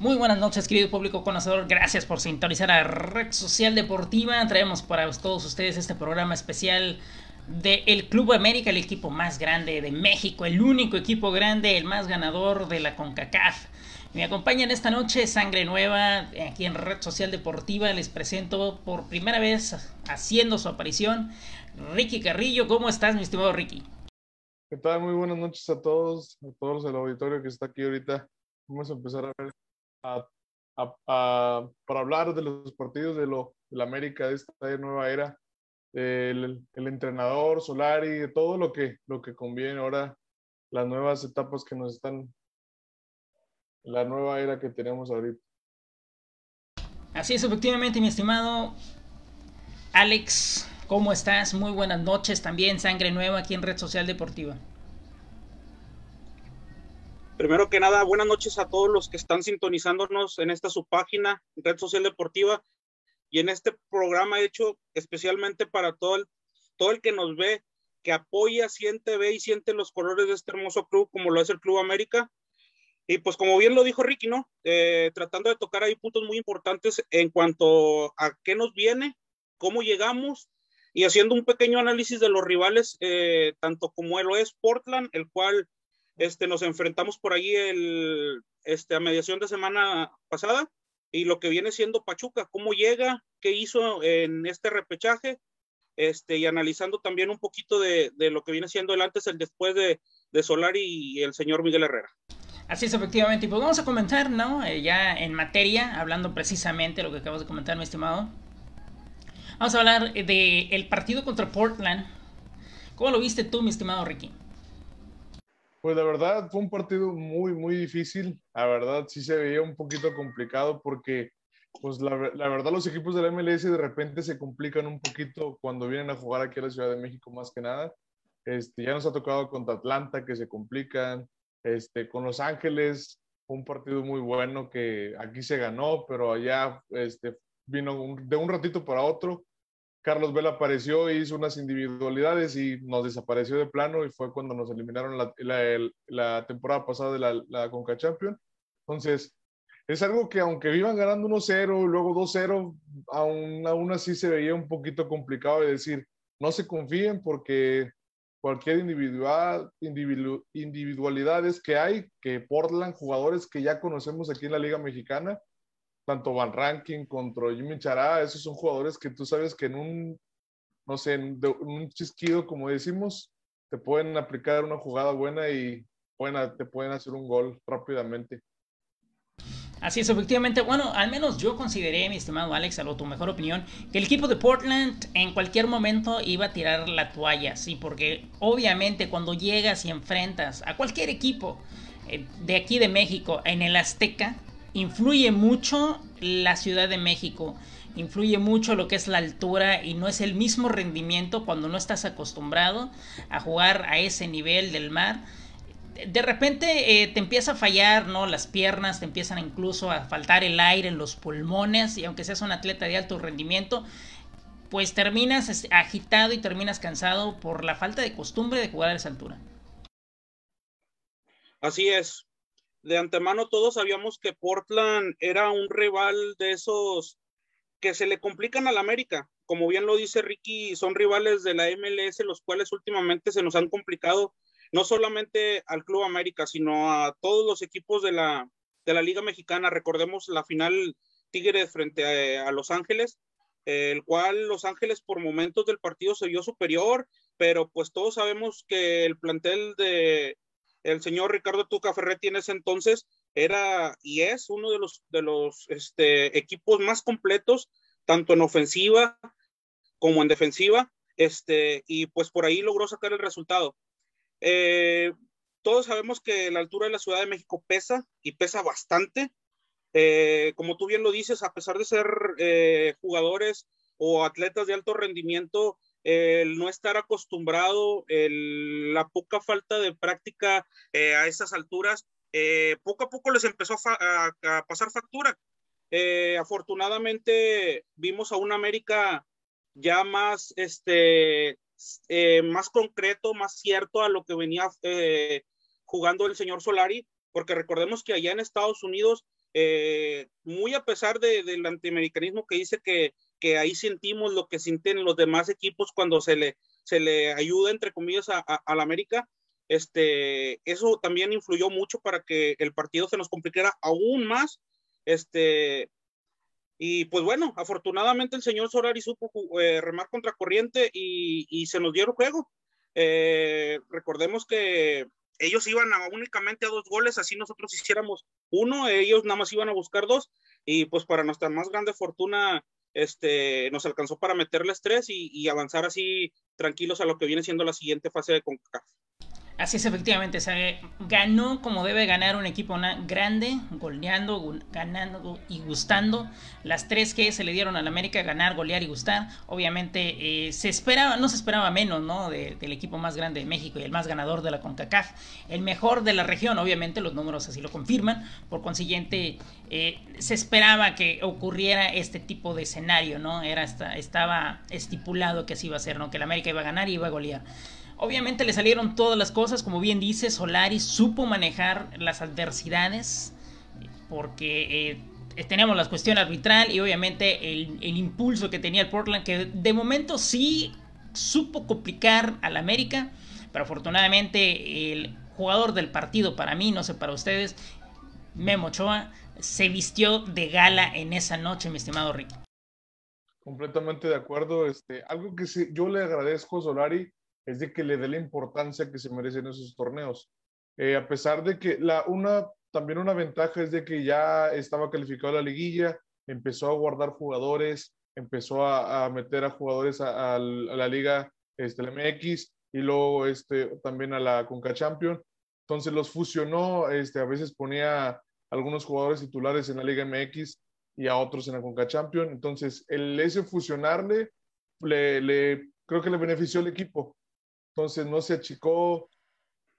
Muy buenas noches, querido público conocedor. Gracias por sintonizar a Red Social Deportiva. Traemos para todos ustedes este programa especial de el Club América, el equipo más grande de México, el único equipo grande, el más ganador de la CONCACAF. Me acompañan esta noche Sangre Nueva aquí en Red Social Deportiva. Les presento por primera vez haciendo su aparición Ricky Carrillo. ¿Cómo estás, mi estimado Ricky? ¿Qué tal? Muy buenas noches a todos, a todos el auditorio que está aquí ahorita. Vamos a empezar a ver para hablar de los partidos de, lo, de la América de esta nueva era, el, el, entrenador, Solari, todo lo que, lo que conviene ahora, las nuevas etapas que nos están, la nueva era que tenemos ahorita. Así es, efectivamente, mi estimado Alex, ¿cómo estás? Muy buenas noches también, Sangre Nueva aquí en Red Social Deportiva. Primero que nada, buenas noches a todos los que están sintonizándonos en esta su página, Red Social Deportiva, y en este programa hecho especialmente para todo el, todo el que nos ve, que apoya, siente, ve y siente los colores de este hermoso club, como lo es el Club América. Y pues como bien lo dijo Ricky, ¿no? Eh, tratando de tocar ahí puntos muy importantes en cuanto a qué nos viene, cómo llegamos y haciendo un pequeño análisis de los rivales, eh, tanto como lo es Portland, el cual este, nos enfrentamos por ahí el, este, a mediación de semana pasada y lo que viene siendo Pachuca, cómo llega, qué hizo en este repechaje, este, y analizando también un poquito de, de lo que viene siendo el antes, el después de, de Solari y el señor Miguel Herrera. Así es, efectivamente. Y pues vamos a comentar, ¿no? Eh, ya en materia, hablando precisamente de lo que acabas de comentar, mi estimado. Vamos a hablar del el partido contra Portland. ¿Cómo lo viste tú, mi estimado Ricky? Pues la verdad fue un partido muy, muy difícil. La verdad sí se veía un poquito complicado porque, pues la, verdad los equipos de la MLS de repente se complican un poquito cuando vienen a jugar aquí a la Ciudad de México más que nada. Este, ya nos ha tocado contra Atlanta que se complican, este, con Los Ángeles, un partido muy bueno que aquí se ganó, pero allá este, vino de un ratito para otro Carlos Vela apareció e hizo unas individualidades y nos desapareció de plano y fue cuando nos eliminaron la, la, temporada pasada de la, la Conca Champion. Entonces, es algo que aunque vivan ganando 1-0 y luego 2-0, aún, aún así se veía un poquito complicado de decir, no se confíen porque cualquier individual, individu, individualidades que hay, que Portland, jugadores que ya conocemos aquí en la Liga Mexicana, tanto Van Ranking contra Jimmy Chará, esos son jugadores que tú sabes que en un, no sé, en un chisquido, como decimos, te pueden aplicar una jugada buena y te pueden hacer un gol rápidamente. Así es, efectivamente. Bueno, al menos yo consideré, mi estimado Alex, a tu mejor opinión, que el equipo de Portland en cualquier momento iba a tirar la toalla, sí, porque obviamente cuando llegas y enfrentas a cualquier equipo eh, de aquí de México en el Azteca, influye mucho la Ciudad de México, influye mucho lo que es la altura y no es el mismo rendimiento cuando no estás acostumbrado a jugar a ese nivel del mar. De repente eh, te empieza a fallar, ¿no? Las piernas te empiezan incluso a faltar el aire en los pulmones y aunque seas un atleta de alto rendimiento, pues terminas agitado y terminas cansado por la falta de costumbre de jugar a esa altura. Así es, de antemano todos sabíamos que Portland era un rival de esos que se le complican al América. Como bien lo dice Ricky, son rivales de la MLS, los cuales últimamente se nos han complicado, no solamente al Club América, sino a todos los equipos de la, de la Liga Mexicana. Recordemos la final Tigres frente a, Los Ángeles, el cual Los Ángeles por momentos del partido se vio superior, pero pues todos sabemos que el plantel de, el señor Ricardo Tuca Ferretti en ese entonces era y es uno de los, de los este, equipos más completos, tanto en ofensiva como en defensiva, este, y pues por ahí logró sacar el resultado. Eh, todos sabemos que la altura de la Ciudad de México pesa y pesa bastante. Eh, como tú bien lo dices, a pesar de ser eh, jugadores o atletas de alto rendimiento, el no estar acostumbrado, la poca falta de práctica eh, a esas alturas, eh, poco a poco les empezó a, pasar factura. Eh, afortunadamente vimos a un América ya más, este, más concreto, más cierto a lo que venía jugando el señor Solari, porque recordemos que allá en Estados Unidos muy a pesar del antiamericanismo que dice que, que, ahí sentimos lo que sienten los demás equipos cuando se le, se le ayuda, entre comillas, a, a, la América, este, eso también influyó mucho para que el partido se nos complicara aún más. Este, y pues bueno, afortunadamente el señor Solari supo eh, remar contra corriente y, y, se nos el juego. Eh, recordemos que ellos iban únicamente a dos goles, así nosotros hiciéramos uno, ellos nada más iban a buscar dos, y pues para nuestra más grande fortuna, este, nos alcanzó para meterles tres y, y avanzar así tranquilos a lo que viene siendo la siguiente fase de CONCACAF. Así es, efectivamente. Se ganó como debe ganar un equipo grande, goleando, ganando y gustando. Las tres que se le dieron al América, ganar, golear y gustar. Obviamente eh, se esperaba, no se esperaba menos, ¿no? del equipo más grande de México y el más ganador de la CONCACAF. El mejor de la región, obviamente, los números así lo confirman. Por consiguiente, eh, se esperaba que ocurriera este tipo de escenario, ¿no? Era, estaba estipulado que así iba a ser, ¿no? Que el América iba a ganar y iba a golear. Obviamente le salieron todas las cosas, como bien dice, Solari supo manejar las adversidades, porque eh, teníamos la cuestión arbitral y obviamente el, impulso que tenía el Portland, que de momento sí supo complicar al América, pero afortunadamente el jugador del partido para mí, no sé para ustedes, Memo Ochoa, se vistió de gala en esa noche, mi estimado Rick. Completamente de acuerdo. Este, algo que yo le agradezco a Solari es de que le dé la importancia que se merecen esos torneos. Eh, a pesar de que la, una, también una ventaja es de que ya estaba calificado a la liguilla, empezó a guardar jugadores, empezó a, meter a jugadores a, la liga este, la MX y luego este, también a la Conca Champion. Entonces los fusionó, este, a veces ponía algunos jugadores titulares en la Liga MX y a otros en la Conca Champion. Entonces el ese fusionarle le, le creo que le benefició al equipo entonces no se achicó,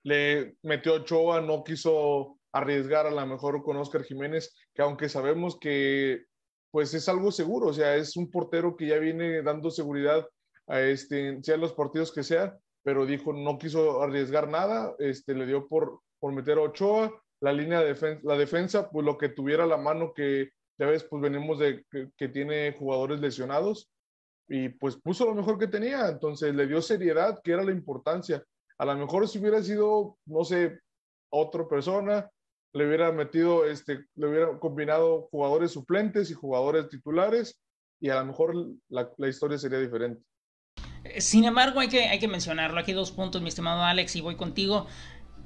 le metió Ochoa, no quiso arriesgar a lo mejor con Oscar Jiménez, que aunque sabemos que pues es algo seguro, o sea, es un portero que ya viene dando seguridad a este, sea los partidos que sea, pero dijo, no quiso arriesgar nada, este, le dio por, por meter a Ochoa, la línea de defensa, la defensa, pues lo que tuviera la mano que ya ves, pues venimos de que tiene jugadores lesionados, y pues puso lo mejor que tenía, entonces le dio seriedad, que era la importancia. A lo mejor si hubiera sido, no sé, otra persona, le hubiera metido, este, le hubiera combinado jugadores suplentes y jugadores titulares y a lo mejor la, la historia sería diferente. Sin embargo, hay que, hay que mencionarlo. Aquí dos puntos, mi estimado Alex, y voy contigo.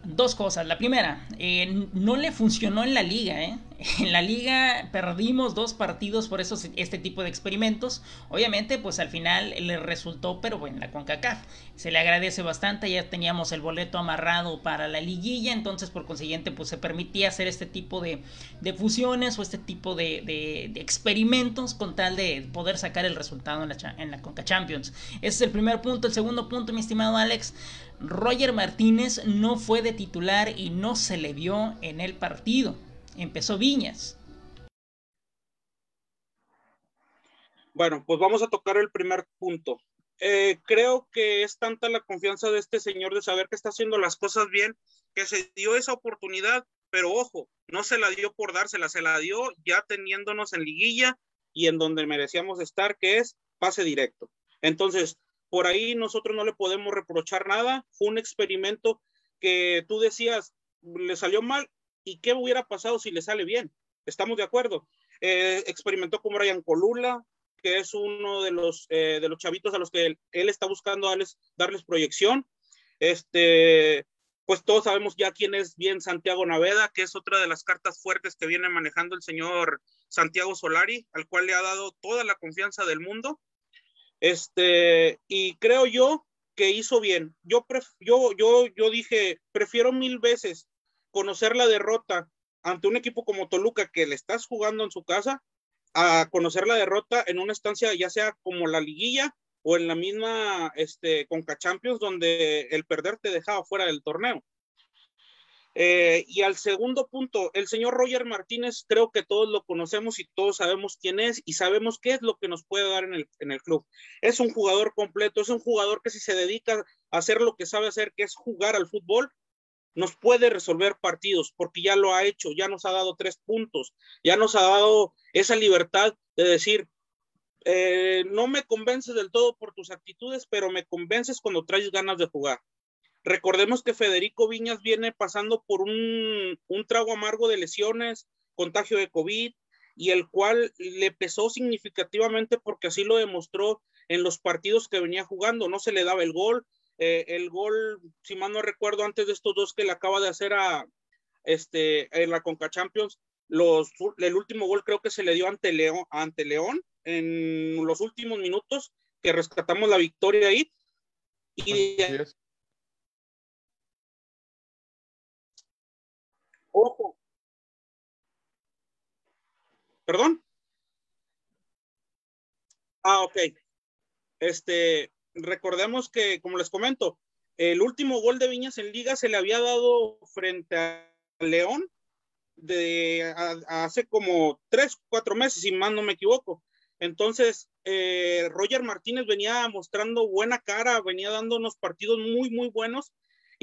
Dos cosas. La primera, eh, no le funcionó en la liga. ¿eh? En la liga perdimos dos partidos por esos, este tipo de experimentos. Obviamente, pues al final le resultó, pero bueno, la CONCACAF se le agradece bastante. Ya teníamos el boleto amarrado para la liguilla, entonces por consiguiente, pues se permitía hacer este tipo de, de fusiones o este tipo de, de, experimentos con tal de poder sacar el resultado en la, en la CONCA Champions. Ese es el primer punto. El segundo punto, mi estimado Alex, Roger Martínez no fue de titular y no se le vio en el partido. Empezó Viñas. Bueno, pues vamos a tocar el primer punto. Eh, creo que es tanta la confianza de este señor de saber que está haciendo las cosas bien, que se dio esa oportunidad, pero ojo, no se la dio por dársela, se la dio ya teniéndonos en liguilla y en donde merecíamos estar, que es pase directo. Entonces, por ahí nosotros no le podemos reprochar nada. Fue un experimento que tú decías, le salió mal y qué hubiera pasado si le sale bien. Estamos de acuerdo. Eh, experimentó con Brian Colula, que es uno de los, eh, de los chavitos a los que él, está buscando darles, darles proyección. Este, pues todos sabemos ya quién es bien Santiago Naveda, que es otra de las cartas fuertes que viene manejando el señor Santiago Solari, al cual le ha dado toda la confianza del mundo. Este, y creo yo que hizo bien. Yo, yo, yo, yo dije, prefiero mil veces conocer la derrota ante un equipo como Toluca que le estás jugando en su casa a conocer la derrota en una estancia ya sea como la liguilla o en la misma este, Conca Champions donde el perder te dejaba fuera del torneo. Eh, y al segundo punto, el señor Roger Martínez, creo que todos lo conocemos y todos sabemos quién es y sabemos qué es lo que nos puede dar en el, club. Es un jugador completo, es un jugador que si se dedica a hacer lo que sabe hacer, que es jugar al fútbol, nos puede resolver partidos porque ya lo ha hecho, ya nos ha dado tres puntos, ya nos ha dado esa libertad de decir, eh, no me convences del todo por tus actitudes, pero me convences cuando traes ganas de jugar. Recordemos que Federico Viñas viene pasando por un, un trago amargo de lesiones, contagio de COVID, y el cual le pesó significativamente porque así lo demostró en los partidos que venía jugando. No se le daba el gol, eh, el gol, si mal no recuerdo, antes de estos dos que le acaba de hacer a este en la Conca Champions, los, el último gol creo que se le dio ante León, ante León en los últimos minutos que rescatamos la victoria ahí. Ojo. ¿Perdón? Ah, ok. Este, recordemos que, como les comento, el último gol de Viñas en liga se le había dado frente a León de hace como tres, cuatro meses, si más no me equivoco. Entonces, eh, Roger Martínez venía mostrando buena cara, venía dando unos partidos muy, muy buenos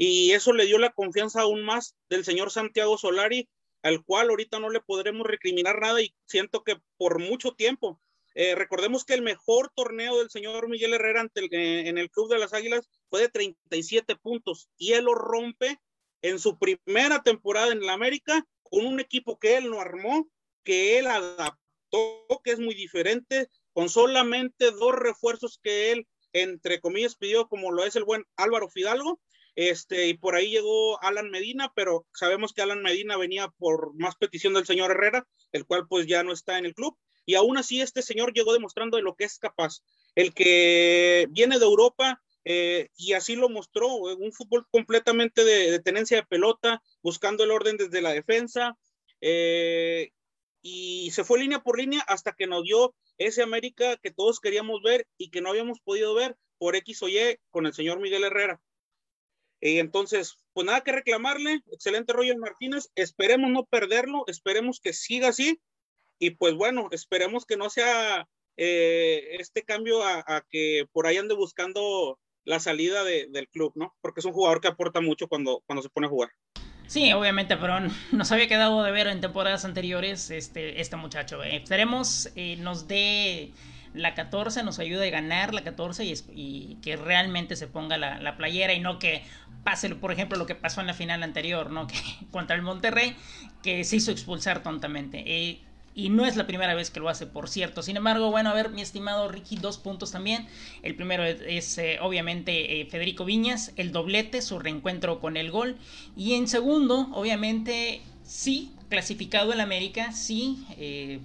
y eso le dio la confianza aún más del señor Santiago Solari, al cual ahorita no le podremos recriminar nada y siento que por mucho tiempo eh, recordemos que el mejor torneo del señor Miguel Herrera eh, en el Club de las Águilas fue de 37 puntos y él lo rompe en su primera temporada en la América con un equipo que él no armó, que él adaptó, que es muy diferente, con solamente dos refuerzos que él, entre comillas, pidió, como lo es el buen Álvaro Fidalgo. Este, y por ahí llegó Alan Medina, pero sabemos que Alan Medina venía por más petición del señor Herrera, el cual pues ya no está en el club y aún así este señor llegó demostrando de lo que es capaz. El que viene de Europa eh, y así lo mostró, eh, un fútbol completamente de, tenencia de pelota, buscando el orden desde la defensa, eh, y se fue línea por línea hasta que nos dio ese América que todos queríamos ver y que no habíamos podido ver por X o Y con el señor Miguel Herrera. Y entonces, pues nada que reclamarle, excelente Roger Martínez, esperemos no perderlo, esperemos que siga así y pues bueno, esperemos que no sea eh, este cambio a, que por ahí ande buscando la salida del club, ¿no? Porque es un jugador que aporta mucho cuando, cuando se pone a jugar. Sí, obviamente, pero nos había quedado de ver en temporadas anteriores este, este muchacho. Eh, esperemos eh, nos dé la 14, nos ayude a ganar la 14 y, que realmente se ponga la, playera y no que pase, por ejemplo, lo que pasó en la final anterior, ¿no? Que contra el Monterrey, que se hizo expulsar tontamente. Eh, y no es la primera vez que lo hace, por cierto. Sin embargo, bueno, a ver, mi estimado Ricky, dos puntos también. El primero es, eh, obviamente eh, Federico Viñas, el doblete, su reencuentro con el gol. Y en segundo, obviamente, sí, clasificado el América, sí, eh,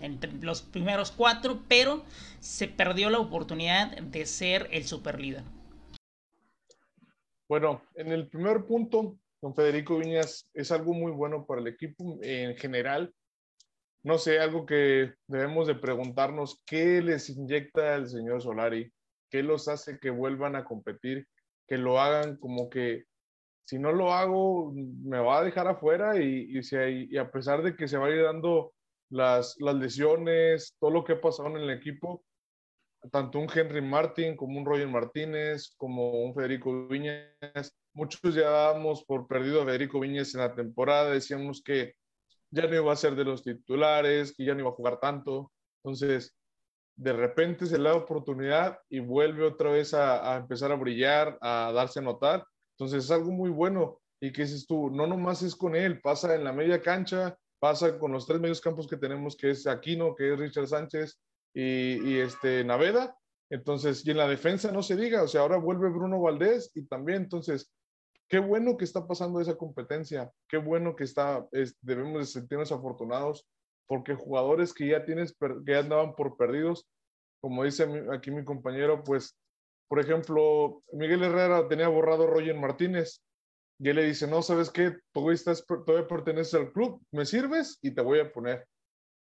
entre los primeros cuatro, pero se perdió la oportunidad de ser el superlíder. Bueno, en el primer punto, con Federico Viñas es algo muy bueno para el equipo en general no sé, algo que debemos de preguntarnos, ¿qué les inyecta el señor Solari? ¿Qué los hace que vuelvan a competir? Que lo hagan como que, si no lo hago, me va a dejar afuera y, si a pesar de que se va a ir dando las, lesiones, todo lo que ha pasado en el equipo, tanto un Henry Martin como un Roger Martínez, como un Federico Viñas, muchos ya dábamos por perdido a Federico Viñas en la temporada, decíamos que ya no iba a ser de los titulares, que ya no iba a jugar tanto. Entonces, de repente se le da oportunidad y vuelve otra vez a, empezar a brillar, a darse a notar. Entonces, es algo muy bueno. Y que dices tú, no nomás es con él, pasa en la media cancha, pasa con los tres medios campos que tenemos, que es Aquino, que es Richard Sánchez y, y este Naveda. Entonces, y en la defensa no se diga, o sea, ahora vuelve Bruno Valdés y también, entonces, qué bueno que está pasando esa competencia, qué bueno que está, debemos de sentirnos afortunados, porque jugadores que ya tienes, que ya andaban por perdidos, como dice aquí mi compañero, pues, por ejemplo, Miguel Herrera tenía borrado a Roger Martínez, y él le dice, no, ¿sabes qué? Todavía, estás, todavía perteneces al club, me sirves y te voy a poner.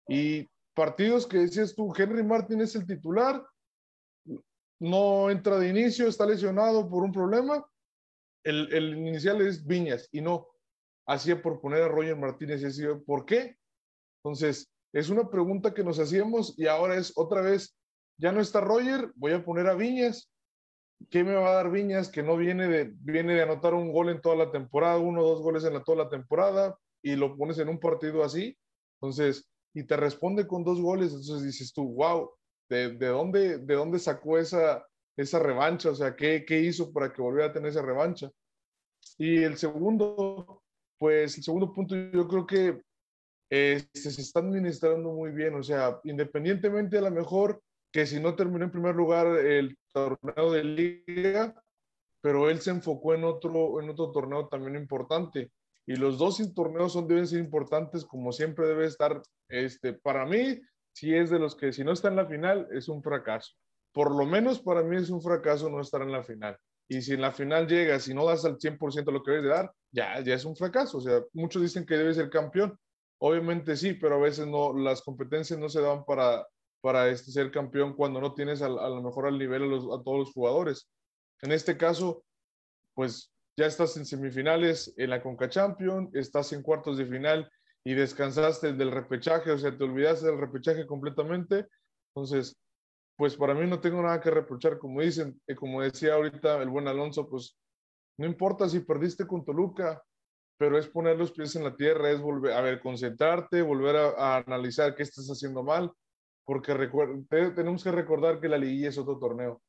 Y partidos que decías tú, Henry Martín es el titular, no entra de inicio, está lesionado por un problema, el, inicial es Viñas y no, hacía por poner a Roger Martínez y así, ¿por qué? Entonces, es una pregunta que nos hacíamos y ahora es otra vez, ya no está Roger, voy a poner a Viñas. ¿Qué me va a dar Viñas que no viene de, viene de anotar un gol en toda la temporada, uno o dos goles en toda la temporada y lo pones en un partido así? Entonces, y te responde con dos goles, entonces dices tú, wow, ¿de, de dónde, de dónde sacó esa, esa revancha? O sea, ¿qué, ¿qué hizo para que volviera a tener esa revancha? Y el segundo, pues el segundo punto yo creo que este, se está administrando muy bien, o sea, independientemente a lo mejor que si no terminó en primer lugar el torneo de liga, pero él se enfocó en otro, en otro torneo también importante. Y los dos torneos son, deben ser importantes, como siempre debe estar, este, para mí, si es de los que si no está en la final, es un fracaso. Por lo menos para mí es un fracaso no estar en la final. Y si en la final llegas y no das al 100% lo que debes de dar, ya, ya es un fracaso. O sea, muchos dicen que debe ser campeón. Obviamente sí, pero a veces no, las competencias no se dan para, para este, ser campeón cuando no tienes a, lo mejor al nivel a, todos los jugadores. En este caso, pues ya estás en semifinales en la Conca Champion, estás en cuartos de final y descansaste del repechaje, o sea, te olvidaste del repechaje completamente. Entonces, pues para mí no tengo nada que reprochar, como dicen, y como decía ahorita el buen Alonso, pues no importa si perdiste con Toluca, pero es poner los pies en la tierra, es volver a ver, concentrarte, volver a, a analizar qué estás haciendo mal, porque tenemos que recordar que la liguilla es otro torneo.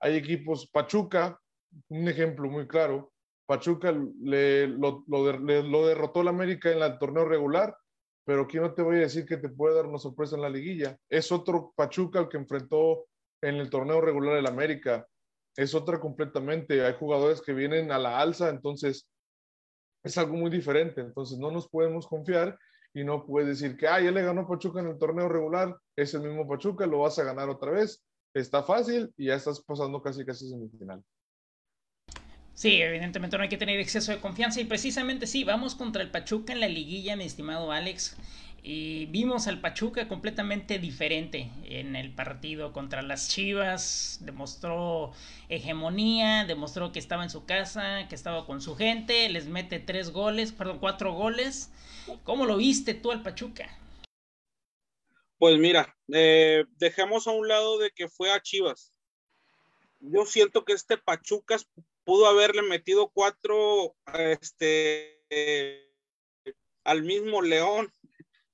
Hay equipos, Pachuca, un ejemplo muy claro, Pachuca le, lo, lo, le, lo derrotó la América en el torneo regular, pero aquí no te voy a decir que te puede dar una sorpresa en la liguilla. Es otro Pachuca el que enfrentó en el torneo regular del América. Es otra completamente. Hay jugadores que vienen a la alza, entonces es algo muy diferente. Entonces no nos podemos confiar y no puedes decir que, ah, ya le ganó Pachuca en el torneo regular, es el mismo Pachuca, lo vas a ganar otra vez. Está fácil y ya estás pasando casi casi semifinal. Sí, evidentemente no hay que tener exceso de confianza y precisamente sí, vamos contra el Pachuca en la liguilla, mi estimado Alex. Y vimos al Pachuca completamente diferente en el partido contra las Chivas. Demostró hegemonía, demostró que estaba en su casa, que estaba con su gente. Les mete tres goles, perdón, cuatro goles. ¿Cómo lo viste tú al Pachuca? Pues mira, eh, dejemos a un lado de que fue a Chivas. Yo siento que este Pachuca pudo haberle metido cuatro este, eh, al mismo León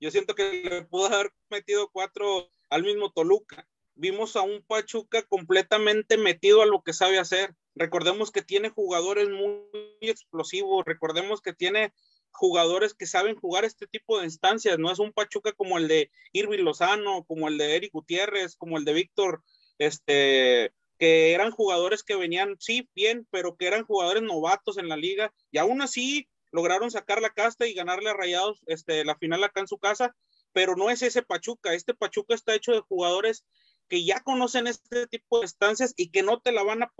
yo siento que le pudo haber metido cuatro al mismo Toluca. Vimos a un Pachuca completamente metido a lo que sabe hacer. Recordemos que tiene jugadores muy explosivos, recordemos que tiene jugadores que saben jugar este tipo de instancias, no es un Pachuca como el de Irving Lozano, como el de Eric Gutiérrez, como el de Víctor, este, que eran jugadores que venían, sí, bien, pero que eran jugadores novatos en la liga, y aún así lograron sacar la casta y ganarle a Rayados este, la final acá en su casa, pero no es ese Pachuca. Este Pachuca está hecho de jugadores que ya conocen este tipo de estancias y que no te la van a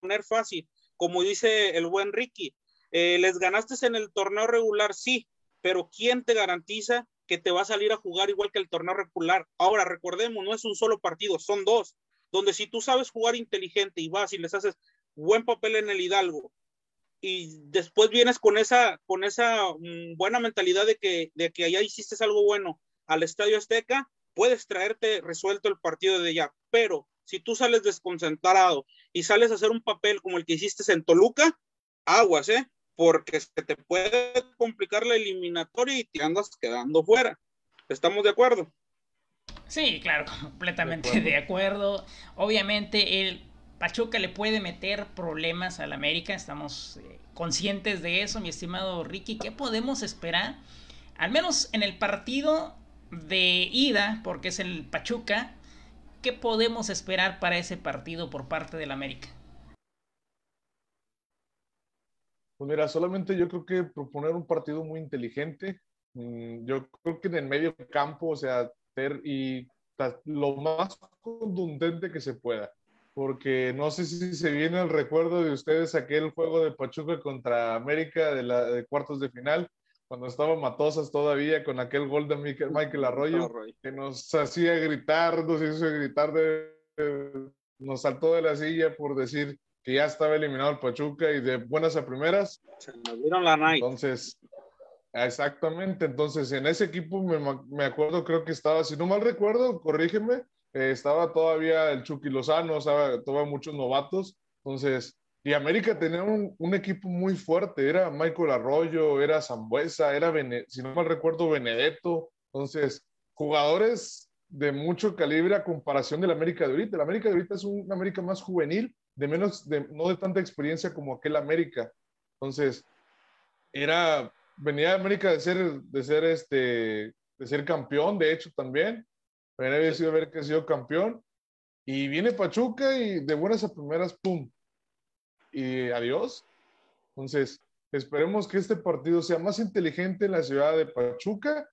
poner fácil. Como dice el buen Ricky, eh, les ganaste en el torneo regular, sí, pero ¿quién te garantiza que te va a salir a jugar igual que el torneo regular? Ahora, recordemos, no es un solo partido, son dos, donde si tú sabes jugar inteligente y vas y les haces buen papel en el Hidalgo y después vienes con esa, con esa mm, buena mentalidad de que, de que allá hiciste algo bueno al Estadio Azteca, puedes traerte resuelto el partido de allá. Pero si tú sales desconcentrado y sales a hacer un papel como el que hiciste en Toluca, aguas, ¿eh? Porque se te puede complicar la eliminatoria y te andas quedando fuera. ¿Estamos de acuerdo? Sí, claro, completamente de acuerdo. De acuerdo. Obviamente el Pachuca le puede meter problemas al América, estamos eh, conscientes de eso, mi estimado Ricky. ¿Qué podemos esperar? Al menos en el partido de ida, porque es el Pachuca, ¿qué podemos esperar para ese partido por parte del América? Pues mira, solamente yo creo que proponer un partido muy inteligente. Mm, yo creo que en el medio campo, o sea, y lo más contundente que se pueda porque no sé si se viene el recuerdo de ustedes aquel juego de Pachuca contra América de, la, de cuartos de final, cuando estaba Matosas todavía con aquel gol de Michael, Michael Arroyo, que nos hacía gritar, nos hizo gritar, de, nos saltó de la silla por decir que ya estaba eliminado el Pachuca y de buenas a primeras. Se nos dieron la night. Entonces, exactamente, entonces en ese equipo me, me acuerdo, creo que estaba, si no mal recuerdo, corrígeme, eh, estaba todavía el Chucky Lozano, estaba muchos novatos, entonces, y América tenía un, un, equipo muy fuerte, era Michael Arroyo, era Zambuesa, era, si no mal recuerdo, Benedetto, entonces, jugadores de mucho calibre a comparación del América de ahorita. El América de ahorita es un América más juvenil, de menos, de, no de tanta experiencia como aquel América. Entonces, era, venía de América de ser, de ser este, de ser campeón, de hecho también. Venía había sido haber sido campeón. Y viene Pachuca y de buenas a primeras, ¡pum! Y adiós. Entonces, esperemos que este partido sea más inteligente en la ciudad de Pachuca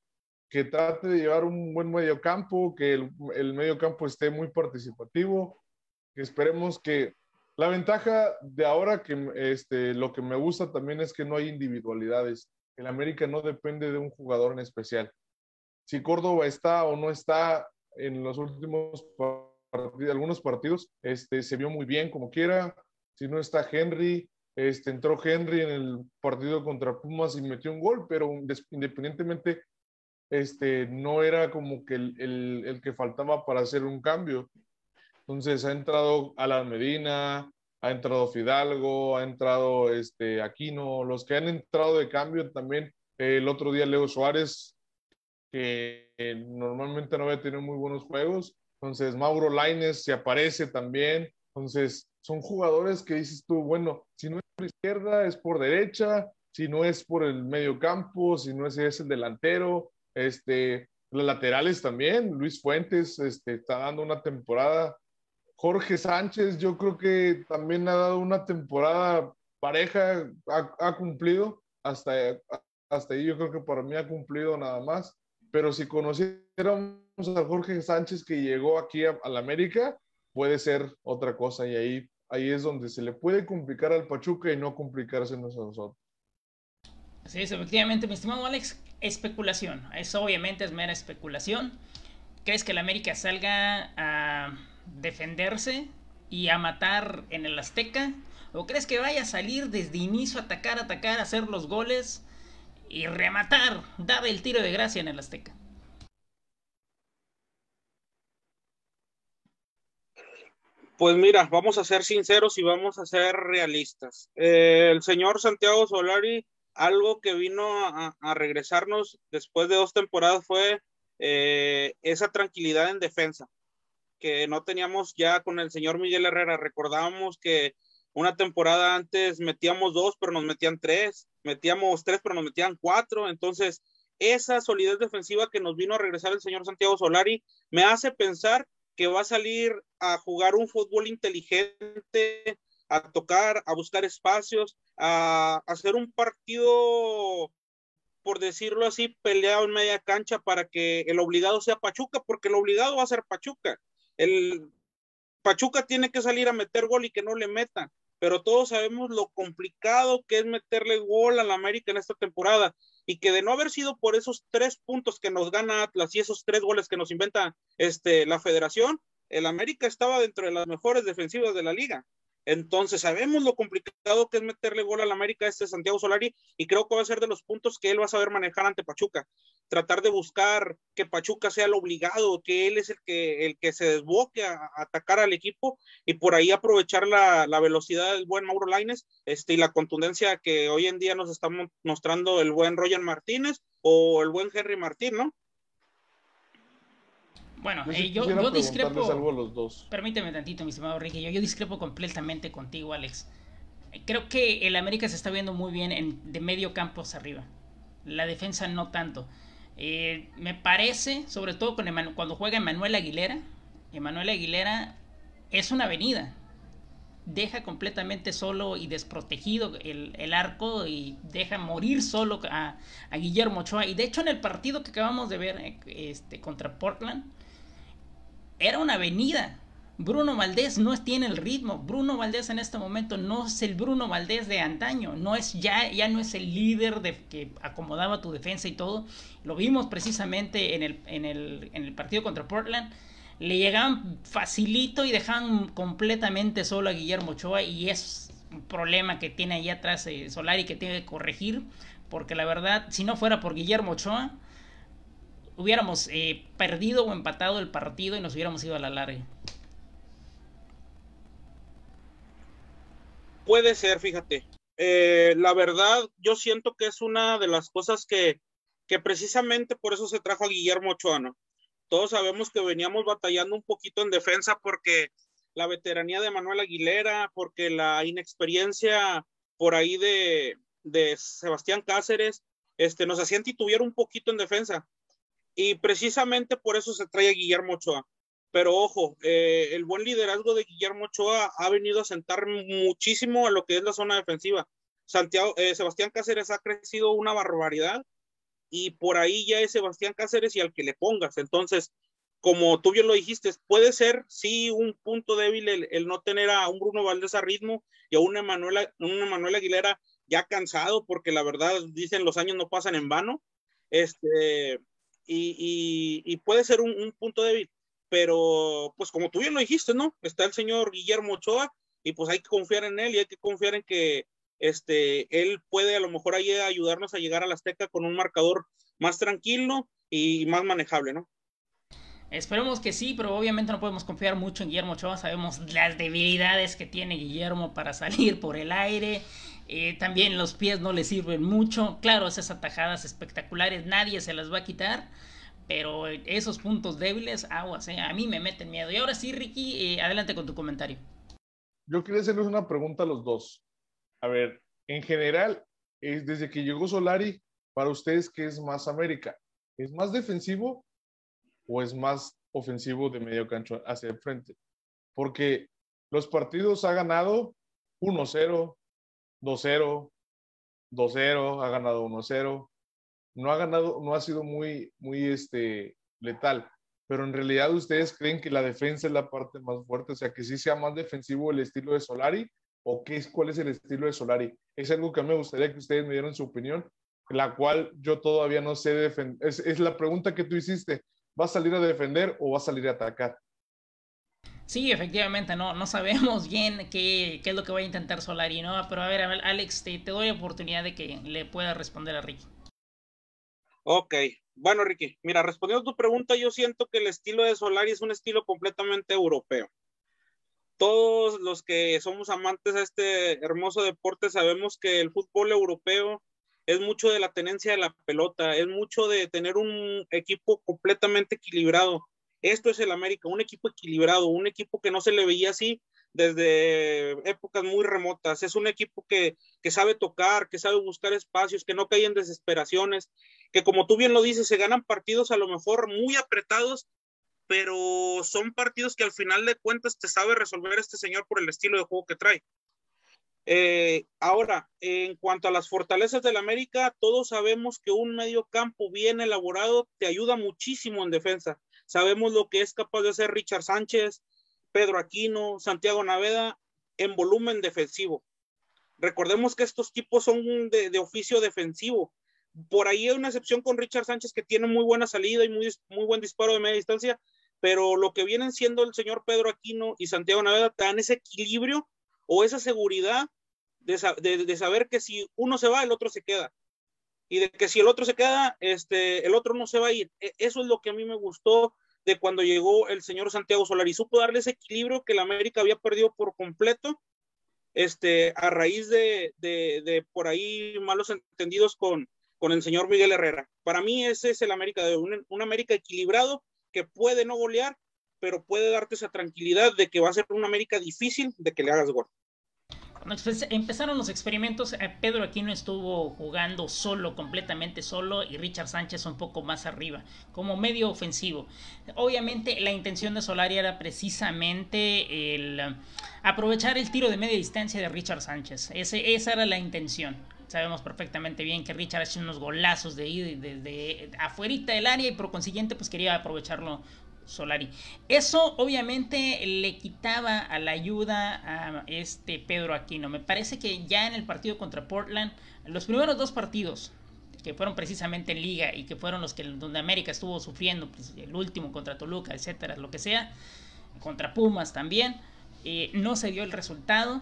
que trate de llevar un buen medio campo, que el, el medio campo esté muy participativo, que esperemos que la ventaja de ahora que este, lo que me gusta también es que no hay individualidades. El América no depende de un jugador en especial. Si Córdoba está o no está en los últimos partidos, algunos partidos, este, se vio muy bien como quiera. Si no está Henry, este, entró Henry en el partido contra Pumas y metió un gol, pero independientemente este, no era como que el, el, que faltaba para hacer un cambio. Entonces ha entrado Alan Medina, ha entrado Fidalgo, ha entrado este, Aquino, los que han entrado de cambio también. el otro día Leo Suárez, que normalmente no había tenido muy buenos juegos. Entonces Mauro Laines se aparece también. Entonces son jugadores que dices tú, bueno, si no es por izquierda, es por derecha, si no es por el medio campo, si no es, es el delantero, este, los laterales también, Luis Fuentes este, está dando una temporada. Jorge Sánchez, yo creo que también ha dado una temporada pareja, ha, ha cumplido, hasta, hasta ahí yo creo que para mí ha cumplido nada más. Pero si conociéramos a Jorge Sánchez que llegó aquí a, la América, puede ser otra cosa y ahí, ahí es donde se le puede complicar al Pachuca y no complicarse a nosotros. Sí, efectivamente, mi estimado Alex, especulación. Eso obviamente es mera especulación. ¿Crees que el América salga a defenderse y a matar en el Azteca? ¿O crees que vaya a salir desde inicio atacar, atacar, hacer los goles y rematar, dar el tiro de gracia en el Azteca? Pues mira, vamos a ser sinceros y vamos a ser realistas. Eh, el señor Santiago Solari algo que vino a, a regresarnos después de dos temporadas fue eh, esa tranquilidad en defensa que no teníamos ya con el señor Miguel Herrera. Recordábamos que una temporada antes metíamos dos, pero nos metían tres, metíamos tres, pero nos metían cuatro. Entonces, esa solidez defensiva que nos vino a regresar el señor Santiago Solari me hace pensar que va a salir a jugar un fútbol inteligente, a tocar, a buscar espacios, a hacer un partido, por decirlo así, peleado en media cancha para que el obligado sea Pachuca, porque el obligado va a ser Pachuca. El Pachuca tiene que salir a meter gol y que no le metan, pero todos sabemos lo complicado que es meterle gol a la América en esta temporada y que de no haber sido por esos tres puntos que nos gana Atlas y esos tres goles que nos inventa este, la federación, el América estaba dentro de las mejores defensivas de la liga. Entonces sabemos lo complicado que es meterle gol al América este Santiago Solari y creo que va a ser de los puntos que él va a saber manejar ante Pachuca. Tratar de buscar que Pachuca sea el obligado, que él es el que, el que se desboque a, a atacar al equipo y por ahí aprovechar la, la velocidad del buen Mauro Laines este, y la contundencia que hoy en día nos está mostrando el buen Roger Martínez o el buen Henry Martín, ¿no? Bueno, yo, eh, yo, yo discrepo. Algo a los dos. Permíteme tantito, mi estimado Ricky. Yo, yo discrepo completamente contigo, Alex. Creo que el América se está viendo muy bien en, de medio campo hacia arriba. La defensa no tanto. Eh, me parece, sobre todo con Emanu cuando juega Emanuel Aguilera. Emanuel Aguilera es una avenida. Deja completamente solo y desprotegido el, el arco y deja morir solo a, a, Guillermo Ochoa. Y de hecho, en el partido que acabamos de ver eh, este, contra Portland, era una avenida. Bruno Valdés no tiene el ritmo. Bruno Valdés en este momento no es el Bruno Valdés de antaño. No es ya, ya no es el líder de, que acomodaba tu defensa y todo. Lo vimos precisamente en el, en el, en el partido contra Portland. Le llegaban facilito y dejaban completamente solo a Guillermo Ochoa. Y es un problema que tiene ahí atrás eh, Solari que tiene que corregir. Porque la verdad, si no fuera por Guillermo Ochoa, hubiéramos eh, perdido o empatado el partido y nos hubiéramos ido a la larga. Puede ser, fíjate. Eh, la verdad, yo siento que es una de las cosas que, que precisamente por eso se trajo a Guillermo Ochoa, Todos sabemos que veníamos batallando un poquito en defensa porque la veteranía de Manuel Aguilera, porque la inexperiencia por ahí de, de Sebastián Cáceres, este, nos hacían titubear un poquito en defensa. Y precisamente por eso se trae a Guillermo Ochoa. Pero ojo, eh, el buen liderazgo de Guillermo Ochoa ha venido a sentar muchísimo a lo que es la zona defensiva. Santiago, eh, Sebastián Cáceres ha crecido una barbaridad y por ahí ya es Sebastián Cáceres y al que le pongas. Entonces, como tú bien lo dijiste, puede ser sí un punto débil el, no tener a un Bruno Valdés a ritmo y a un Emanuel, un Aguilera ya cansado, porque la verdad dicen los años no pasan en vano. Este, y, puede ser un punto débil pero pues como tú bien lo dijiste, ¿no? Está el señor Guillermo Ochoa y pues hay que confiar en él y hay que confiar en que este, él puede a lo mejor ayudarnos a llegar a la Azteca con un marcador más tranquilo y más manejable, ¿no? Esperemos que sí, pero obviamente no podemos confiar mucho en Guillermo Ochoa. Sabemos las debilidades que tiene Guillermo para salir por el aire. Eh, también los pies no le sirven mucho. Claro, esas atajadas espectaculares nadie se las va a quitar. Pero esos puntos débiles, aguas, eh, a mí me meten miedo. Y ahora sí, Ricky, eh, adelante con tu comentario. Yo quería hacerles una pregunta a los dos. A ver, en general, es desde que llegó Solari, para ustedes, ¿qué es más América? ¿Es más defensivo o es más ofensivo de medio cancho hacia el frente? Porque los partidos ha ganado 1-0, 2-0, 2-0, ha ganado 1-0, no ha ganado, no ha sido muy, muy este, letal. Pero en realidad ustedes creen que la defensa es la parte más fuerte, o sea, que sí sea más defensivo el estilo de Solari, o qué es, cuál es el estilo de Solari. Es algo que me gustaría que ustedes me dieran su opinión, la cual yo todavía no sé defender. Es, la pregunta que tú hiciste, ¿va a salir a defender o va a salir a atacar? Sí, efectivamente, no, no sabemos bien qué, es lo que va a intentar Solari, ¿no? Pero a ver, Alex, te, te doy oportunidad de que le pueda responder a Ricky. Ok, bueno, Ricky, mira, respondiendo a tu pregunta, yo siento que el estilo de Solari es un estilo completamente europeo. Todos los que somos amantes a este hermoso deporte sabemos que el fútbol europeo es mucho de la tenencia de la pelota, es mucho de tener un equipo completamente equilibrado. Esto es el América, un equipo equilibrado, un equipo que no se le veía así desde épocas muy remotas. Es un equipo que, que, sabe tocar, que sabe buscar espacios, que no cae en desesperaciones, que como tú bien lo dices, se ganan partidos a lo mejor muy apretados, pero son partidos que al final de cuentas te sabe resolver este señor por el estilo de juego que trae. Eh, ahora, en cuanto a las fortalezas del América, todos sabemos que un medio campo bien elaborado te ayuda muchísimo en defensa. Sabemos lo que es capaz de hacer Richard Sánchez, Pedro Aquino, Santiago Naveda en volumen defensivo. Recordemos que estos tipos son de, oficio defensivo. Por ahí hay una excepción con Richard Sánchez que tiene muy buena salida y muy, muy buen disparo de media distancia, pero lo que vienen siendo el señor Pedro Aquino y Santiago Naveda te dan ese equilibrio o esa seguridad de, de, saber que si uno se va, el otro se queda. Y de que si el otro se queda, este, el otro no se va a ir. E, eso es lo que a mí me gustó de cuando llegó el señor Santiago Solari. Supo darle ese equilibrio que la América había perdido por completo este, a raíz de, de, por ahí malos entendidos con, con el señor Miguel Herrera. Para mí ese es el América, de un, un América equilibrado que puede no golear, pero puede darte esa tranquilidad de que va a ser una América difícil de que le hagas gol. Cuando empezaron los experimentos, eh, Pedro Aquino estuvo jugando solo, completamente solo, y Richard Sánchez un poco más arriba, como medio ofensivo. Obviamente la intención de Solari era precisamente el eh, aprovechar el tiro de media distancia de Richard Sánchez. Esa era la intención. Sabemos perfectamente bien que Richard hace unos golazos de ir desde afuera del área y por consiguiente pues quería aprovecharlo Solari. Eso obviamente le quitaba a la ayuda a este Pedro Aquino. Me parece que ya en el partido contra Portland, los primeros dos partidos que fueron precisamente en liga y que fueron los que donde América estuvo sufriendo, pues, el último contra Toluca, etcétera, lo que sea, contra Pumas también, eh, no se dio el resultado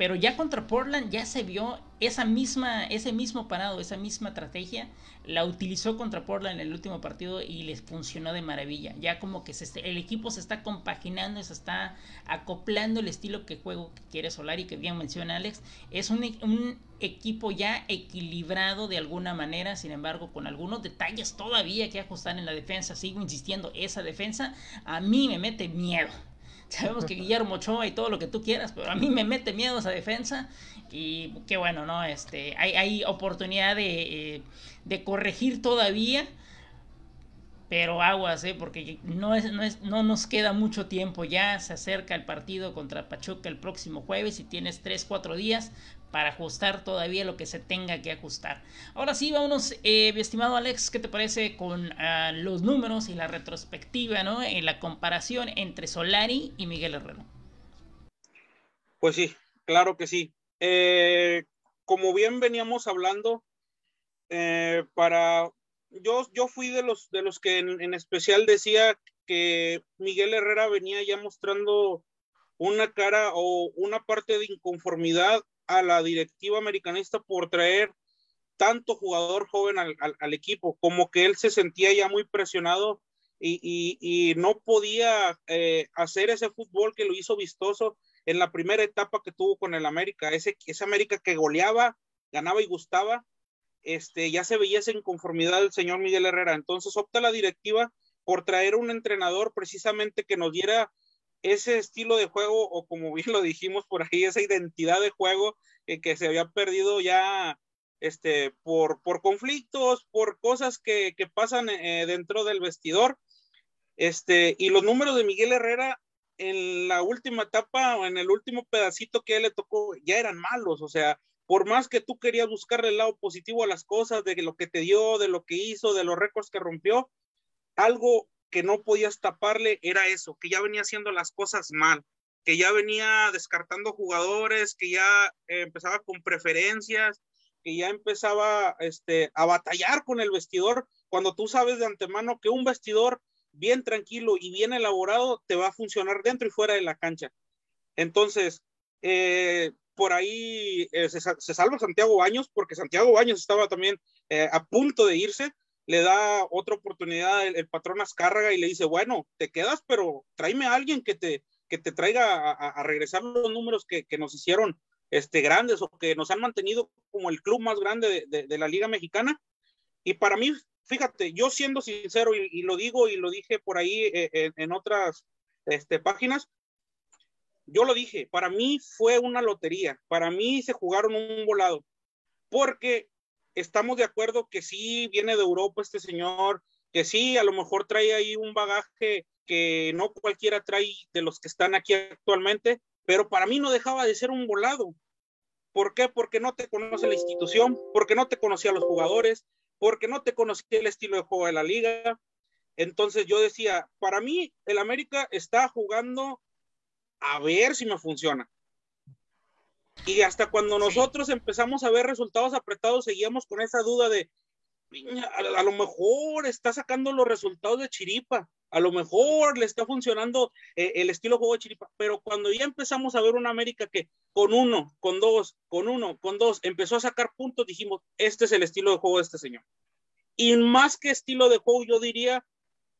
pero ya contra Portland ya se vio esa misma, ese mismo parado, esa misma estrategia, la utilizó contra Portland en el último partido y les funcionó de maravilla. Ya como que se, el equipo se está compaginando, se está acoplando el estilo que juego que quiere Solari, que bien menciona Alex. Es un, un equipo ya equilibrado de alguna manera, sin embargo, con algunos detalles todavía que ajustar en la defensa. Sigo insistiendo, esa defensa a mí me mete miedo. Sabemos que Guillermo Ochoa y todo lo que tú quieras, pero a mí me mete miedo esa defensa. Y qué bueno, ¿no? Este, hay, hay oportunidad de, eh, de corregir todavía. Pero aguas, ¿eh? porque no, es, no, es, no nos queda mucho tiempo ya. Se acerca el partido contra Pachuca el próximo jueves y tienes 3-4 días para ajustar todavía lo que se tenga que ajustar. Ahora sí, vámonos, eh, mi estimado Alex, ¿qué te parece con uh, los números y la retrospectiva, ¿no? En la comparación entre Solari y Miguel Herrero. Pues sí, claro que sí. Eh, como bien veníamos hablando, eh, para yo, yo fui de los, de los que en, en especial decía que Miguel Herrera venía ya mostrando una cara o una parte de inconformidad a la directiva americanista por traer tanto jugador joven al, al, equipo, como que él se sentía ya muy presionado y, y, y no podía eh, hacer ese fútbol que lo hizo vistoso en la primera etapa que tuvo con el América, ese, ese América que goleaba, ganaba y gustaba, este, ya se veía esa inconformidad del señor Miguel Herrera. Entonces opta la directiva por traer un entrenador precisamente que nos diera ese estilo de juego o como bien lo dijimos por ahí, esa identidad de juego eh, que se había perdido ya este, por, por conflictos, por cosas que, pasan eh, dentro del vestidor. Este, y los números de Miguel Herrera en la última etapa o en el último pedacito que él le tocó ya eran malos, o sea, por más que tú querías buscarle el lado positivo a las cosas, de lo que te dio, de lo que hizo, de los récords que rompió, algo que no podías taparle era eso, que ya venía haciendo las cosas mal, que ya venía descartando jugadores, que ya eh, empezaba con preferencias, que ya empezaba este, a batallar con el vestidor, cuando tú sabes de antemano que un vestidor bien tranquilo y bien elaborado te va a funcionar dentro y fuera de la cancha. Entonces, eh, por ahí eh, se, salva Santiago Baños, porque Santiago Baños estaba también eh, a punto de irse, le da otra oportunidad el, el, patrón Azcárraga y le dice, bueno, te quedas, pero tráeme a alguien que te, que te traiga a, regresar los números que, que, nos hicieron este, grandes o que nos han mantenido como el club más grande de, de, la Liga Mexicana. Y para mí fíjate, yo siendo sincero, y, y, lo digo y lo dije por ahí eh, en, en, otras este, páginas, yo lo dije, para mí fue una lotería, para mí se jugaron un volado, porque estamos de acuerdo que sí viene de Europa este señor, que sí, a lo mejor trae ahí un bagaje que no cualquiera trae de los que están aquí actualmente, pero para mí no dejaba de ser un volado. ¿Por qué? Porque no te conoce la institución, porque no te conocía los jugadores, porque no te conocía el estilo de juego de la liga. Entonces yo decía, para mí el América está jugando a ver si me funciona. Y hasta cuando nosotros empezamos a ver resultados apretados, seguíamos con esa duda de, a, a, lo mejor está sacando los resultados de Chiripa, a lo mejor le está funcionando eh, el estilo de juego de Chiripa, pero cuando ya empezamos a ver una América que con uno, con dos, con uno, con dos, empezó a sacar puntos, dijimos, este es el estilo de juego de este señor. Y más que estilo de juego, yo diría,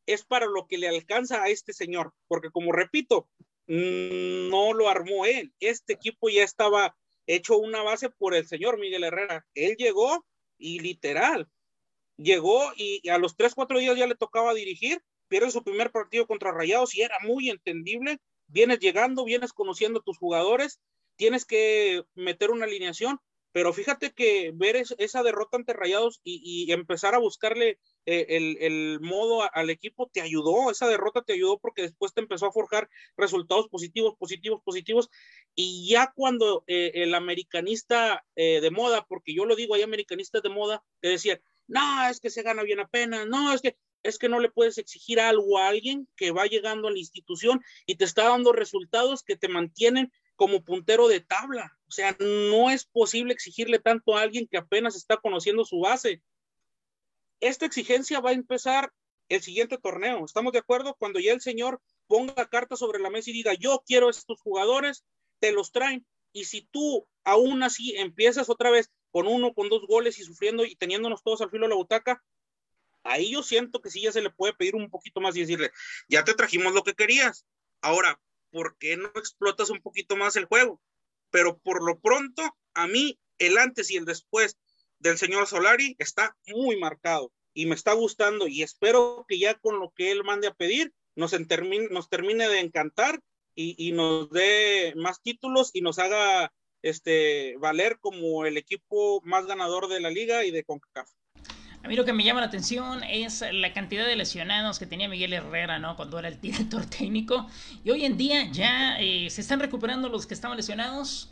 es para lo que le alcanza a este señor, porque como repito, no lo armó él, este equipo ya estaba hecho una base por el señor Miguel Herrera, él llegó y literal, llegó y, y a los tres, cuatro días ya le tocaba dirigir, pierde su primer partido contra Rayados y era muy entendible, vienes llegando, vienes conociendo a tus jugadores, tienes que meter una alineación, pero fíjate que ver es, esa derrota ante Rayados y, y empezar a buscarle eh, el, modo al equipo te ayudó, esa derrota te ayudó porque después te empezó a forjar resultados positivos, positivos, positivos, y ya cuando eh, el americanista eh, de moda, porque yo lo digo, hay americanistas de moda que decían, no, es que se gana bien apenas, no, es que es que no le puedes exigir algo a alguien que va llegando a la institución y te está dando resultados que te mantienen como puntero de tabla. O sea, no es posible exigirle tanto a alguien que apenas está conociendo su base. Esta exigencia va a empezar el siguiente torneo. ¿Estamos de acuerdo? Cuando ya el señor ponga cartas sobre la mesa y diga, yo quiero estos jugadores, te los traen. Y si tú aún así empiezas otra vez con uno, con dos goles y sufriendo y teniéndonos todos al filo de la butaca, ahí yo siento que sí ya se le puede pedir un poquito más y decirle, ya te trajimos lo que querías. Ahora, ¿por qué no explotas un poquito más el juego? Pero por lo pronto, a mí, el antes y el después del señor Solari está muy marcado y me está gustando y espero que ya con lo que él mande a pedir nos, nos termine de encantar y, y, nos dé más títulos y nos haga este, valer como el equipo más ganador de la liga y de CONCACAF. A mí lo que me llama la atención es la cantidad de lesionados que tenía Miguel Herrera, ¿no? Cuando era el director técnico. Y hoy en día ya eh, se están recuperando los que estaban lesionados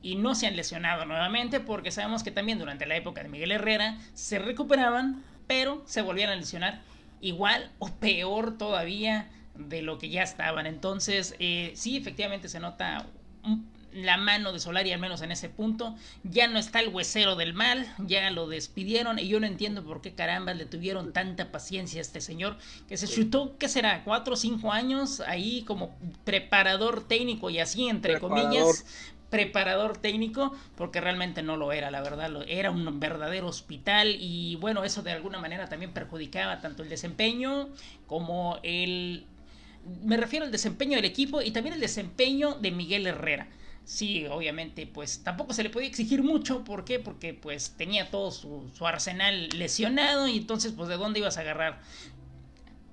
y no se han lesionado nuevamente porque sabemos que también durante la época de Miguel Herrera se recuperaban, pero se volvían a lesionar igual o peor todavía de lo que ya estaban. Entonces, eh, sí, efectivamente se nota la mano de Solari, al menos en ese punto. Ya no está el huesero del mal, ya lo despidieron y yo no entiendo por qué caramba le tuvieron tanta paciencia a este señor que se chutó, ¿qué será? ¿Cuatro o cinco años ahí como preparador técnico y así, entre comillas? preparador técnico, porque realmente no lo era, la verdad, era un verdadero hospital y bueno, eso de alguna manera también perjudicaba tanto el desempeño como el... Me refiero al desempeño del equipo y también el desempeño de Miguel Herrera sí, obviamente, pues tampoco se le podía exigir mucho. ¿Por qué? Porque pues tenía todo su, arsenal lesionado y entonces pues de dónde ibas a agarrar.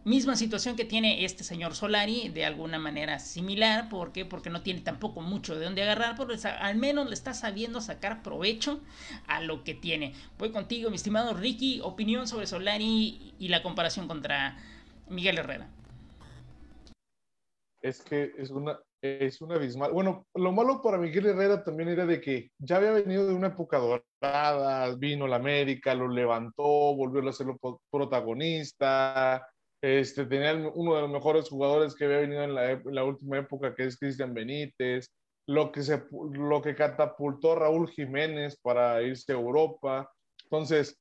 Misma situación que tiene este señor Solari, de alguna manera similar. ¿Por qué? Porque no tiene tampoco mucho de dónde agarrar, pero al menos le está sabiendo sacar provecho a lo que tiene. Voy contigo, mi estimado Ricky. Opinión sobre Solari y la comparación contra Miguel Herrera. Es que es una, es un abismal. Bueno, lo malo para Miguel Herrera también era de que ya había venido de una época dorada, vino la América, lo levantó, volvió a serlo protagonista, este, tenía uno de los mejores jugadores que había venido en la, última época, que es Cristian Benítez, lo que, se, lo que catapultó a Raúl Jiménez para irse a Europa. Entonces,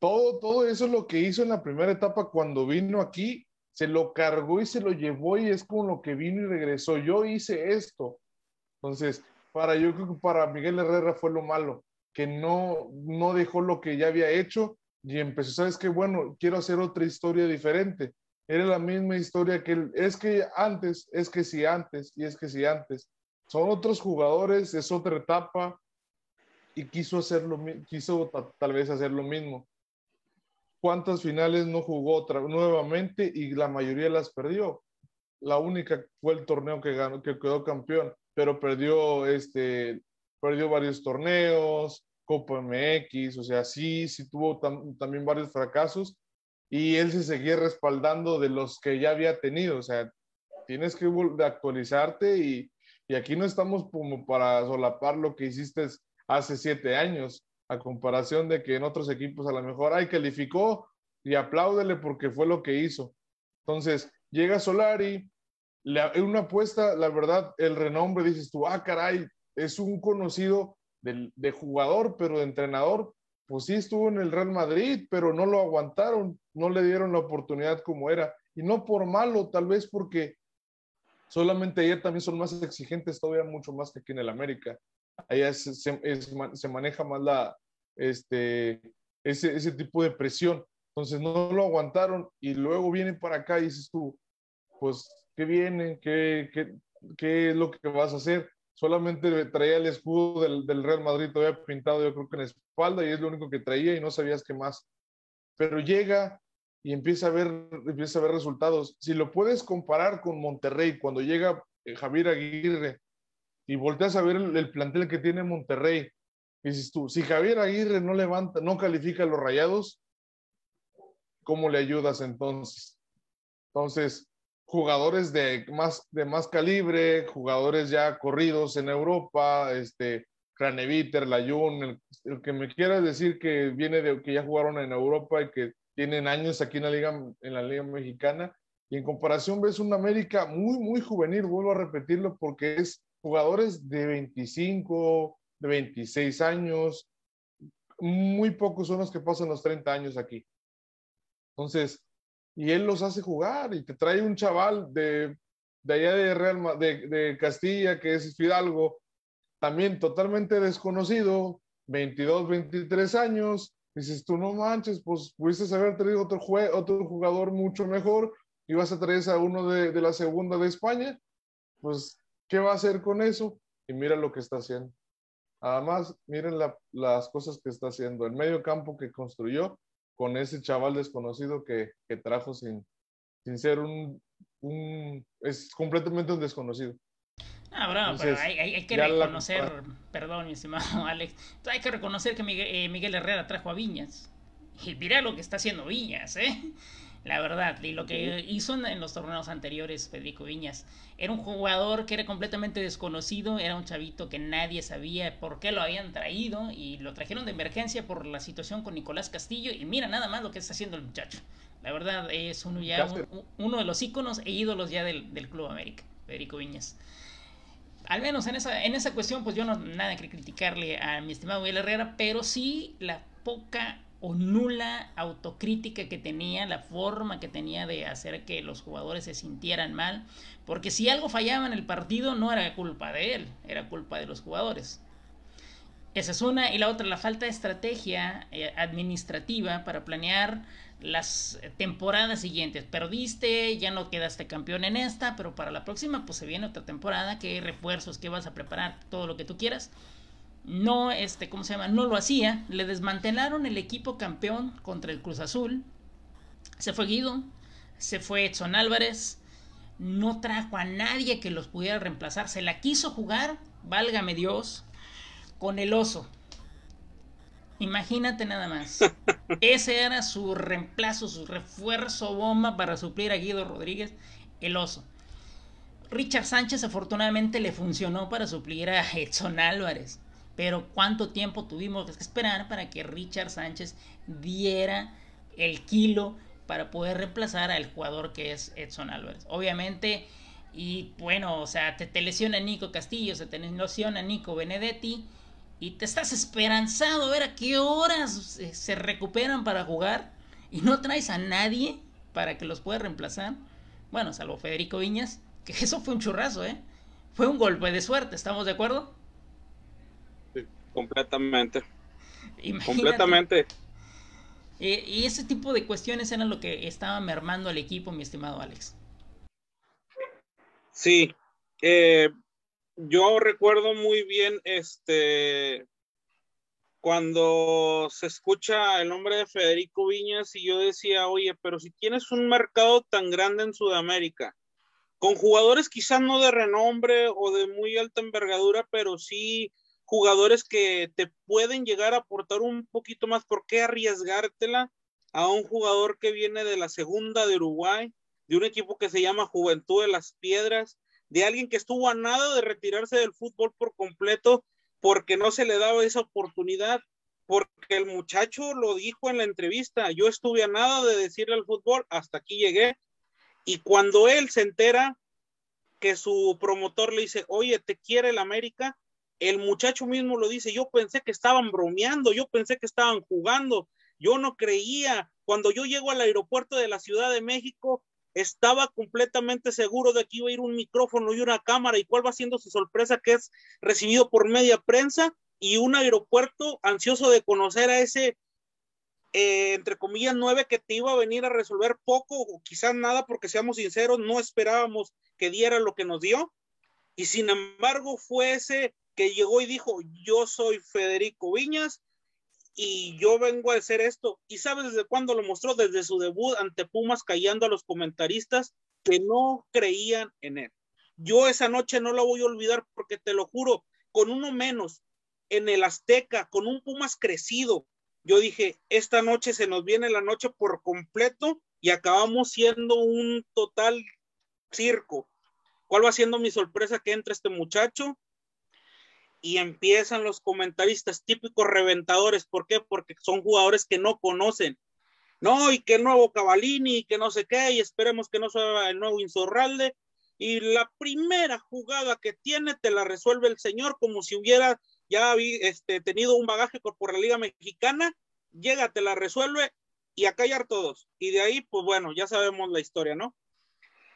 todo, todo eso es lo que hizo en la primera etapa cuando vino aquí se lo cargó y se lo llevó y es como lo que vino y regresó. Yo hice esto. Entonces, para yo creo que para Miguel Herrera fue lo malo, que no, no dejó lo que ya había hecho y empezó, ¿sabes qué? Bueno, quiero hacer otra historia diferente. Era la misma historia que él, es que antes, es que si antes, y es que si antes. Son otros jugadores, es otra etapa y quiso hacerlo, quiso tal vez hacer lo mismo cuántas finales no jugó otra, nuevamente y la mayoría las perdió. La única fue el torneo que, ganó, que quedó campeón, pero perdió, este, perdió varios torneos, Copa MX, o sea, sí, sí tuvo también varios fracasos y él se seguía respaldando de los que ya había tenido, o sea, tienes que actualizarte y, y aquí no estamos como para solapar lo que hiciste hace siete años a comparación de que en otros equipos a lo mejor, ay, calificó y apláudele porque fue lo que hizo. Entonces, llega Solari, en una apuesta, la verdad, el renombre, dices tú, ah, caray, es un conocido de jugador, pero de entrenador, pues sí estuvo en el Real Madrid, pero no lo aguantaron, no le dieron la oportunidad como era. Y no por malo, tal vez porque solamente ayer también son más exigentes, todavía mucho más que aquí en el América allá se, se, maneja más la, este, ese, ese, tipo de presión. Entonces no lo aguantaron y luego vienen para acá y dices tú, pues, ¿qué viene? ¿Qué, qué, qué es lo que vas a hacer? Solamente traía el escudo del, del, Real Madrid todavía pintado, yo creo que en la espalda, y es lo único que traía y no sabías qué más. Pero llega y empieza a ver, empieza a ver resultados. Si lo puedes comparar con Monterrey, cuando llega eh, Javier Aguirre y volteas a ver el, plantel que tiene Monterrey, dices tú, si Javier Aguirre no levanta, no califica a los rayados, ¿cómo le ayudas entonces? Entonces, jugadores de más, de más calibre, jugadores ya corridos en Europa, este, Craneviter, Layun, el, el, que me quiera decir que viene de que ya jugaron en Europa y que tienen años aquí en la liga, en la liga mexicana, y en comparación ves un América muy, muy juvenil, vuelvo a repetirlo porque es jugadores de 25, de 26 años, muy pocos son los que pasan los 30 años aquí. Entonces, y él los hace jugar y te trae un chaval de, de allá de, Real, de, de Castilla, que es Fidalgo, también totalmente desconocido, 22, 23 años, dices tú no manches, pues pudiste haber traído otro, otro jugador mucho mejor y vas a traer a uno de, de la segunda de España, pues ¿qué va a hacer con eso? Y mira lo que está haciendo. Además, miren las cosas que está haciendo. El medio campo que construyó con ese chaval desconocido que, que trajo sin, sin ser un, un, Es completamente un desconocido. Ah, bravo, pero hay, hay, que reconocer, perdón, mi estimado Alex, hay que reconocer que Miguel, eh, Miguel Herrera trajo a Viñas. Y mira lo que está haciendo Viñas, ¿eh? La verdad. Y lo que hizo en los torneos anteriores Federico Viñas. Era un jugador que era completamente desconocido, era un chavito que nadie sabía por qué lo habían traído y lo trajeron de emergencia por la situación con Nicolás Castillo y mira nada más lo que está haciendo el muchacho. La verdad es uno ya uno de los íconos e ídolos ya del, del Club América, Federico Viñas. Al menos en esa, en esa cuestión, pues yo no nada que criticarle a mi estimado Miguel Herrera, pero sí la poca o nula autocrítica que tenía, la forma que tenía de hacer que los jugadores se sintieran mal, porque si algo fallaba en el partido no era culpa de él, era culpa de los jugadores. Esa es una, y la otra, la falta de estrategia eh, administrativa para planear las temporadas siguientes. Perdiste, ya no quedaste campeón en esta, pero para la próxima pues se viene otra temporada, que refuerzos, que vas a preparar, todo lo que tú quieras no, este, ¿cómo se llama? No lo hacía. Le desmantelaron el equipo campeón contra el Cruz Azul. Se fue Guido, se fue Edson Álvarez. No trajo a nadie que los pudiera reemplazar. Se la quiso jugar, válgame Dios, con el oso. Imagínate nada más. Ese era su reemplazo, su refuerzo bomba para suplir a Guido Rodríguez, el oso. Richard Sánchez afortunadamente le funcionó para suplir a Edson Álvarez. Pero cuánto tiempo tuvimos que esperar para que Richard Sánchez diera el kilo para poder reemplazar al jugador que es Edson Álvarez. Obviamente, y bueno, o sea, te, lesiona Nico Castillo, se te lesiona Nico Benedetti y te estás esperanzado a ver a qué horas se recuperan para jugar y no traes a nadie para que los pueda reemplazar. Bueno, salvo Federico Viñas, que eso fue un churrazo, ¿eh? Fue un golpe de suerte, ¿estamos de acuerdo? Completamente. Completamente. y ese tipo de cuestiones eran lo que estaba mermando al equipo, mi estimado Alex. Sí. Eh, yo recuerdo muy bien este cuando se escucha el nombre de Federico Viñas y yo decía, oye, pero si tienes un mercado tan grande en Sudamérica, con jugadores quizás no de renombre o de muy alta envergadura, pero sí jugadores que te pueden llegar a aportar un poquito más. ¿Por qué arriesgártela a un jugador que viene de la segunda de Uruguay, de un equipo que se llama Juventud de las Piedras, de alguien que estuvo a nada de retirarse del fútbol por completo porque no se le daba esa oportunidad? Porque el muchacho lo dijo en la entrevista, yo estuve a nada de decirle al fútbol, hasta aquí llegué. Y cuando él se entera que su promotor le dice, oye, te quiere el América, el muchacho mismo lo dice, yo pensé que estaban bromeando, yo pensé que estaban jugando, yo no creía. Cuando yo llego al aeropuerto de la Ciudad de México, estaba completamente seguro de que iba a ir un micrófono y una cámara y cuál va siendo su sorpresa que es recibido por media prensa y un aeropuerto ansioso de conocer a ese, eh, entre comillas, nueve que te iba a venir a resolver poco o quizás nada, porque seamos sinceros, no esperábamos que diera lo que nos dio. Y sin embargo fue ese que llegó y dijo, yo soy Federico Viñas y yo vengo a hacer esto. ¿Y sabes desde cuándo lo mostró? Desde su debut ante Pumas, callando a los comentaristas que no creían en él. Yo esa noche no la voy a olvidar porque te lo juro, con uno menos en el Azteca, con un Pumas crecido, yo dije, esta noche se nos viene la noche por completo y acabamos siendo un total circo. ¿Cuál va siendo mi sorpresa que entra este muchacho? Y empiezan los comentaristas típicos reventadores. ¿Por qué? Porque son jugadores que no conocen. No, y que nuevo Cavalini, y que no sé qué, y esperemos que no sea el nuevo Insorralde. Y la primera jugada que tiene te la resuelve el señor como si hubiera ya este, tenido un bagaje por la Liga Mexicana. Llega, te la resuelve y a callar todos. Y de ahí, pues bueno, ya sabemos la historia, ¿no?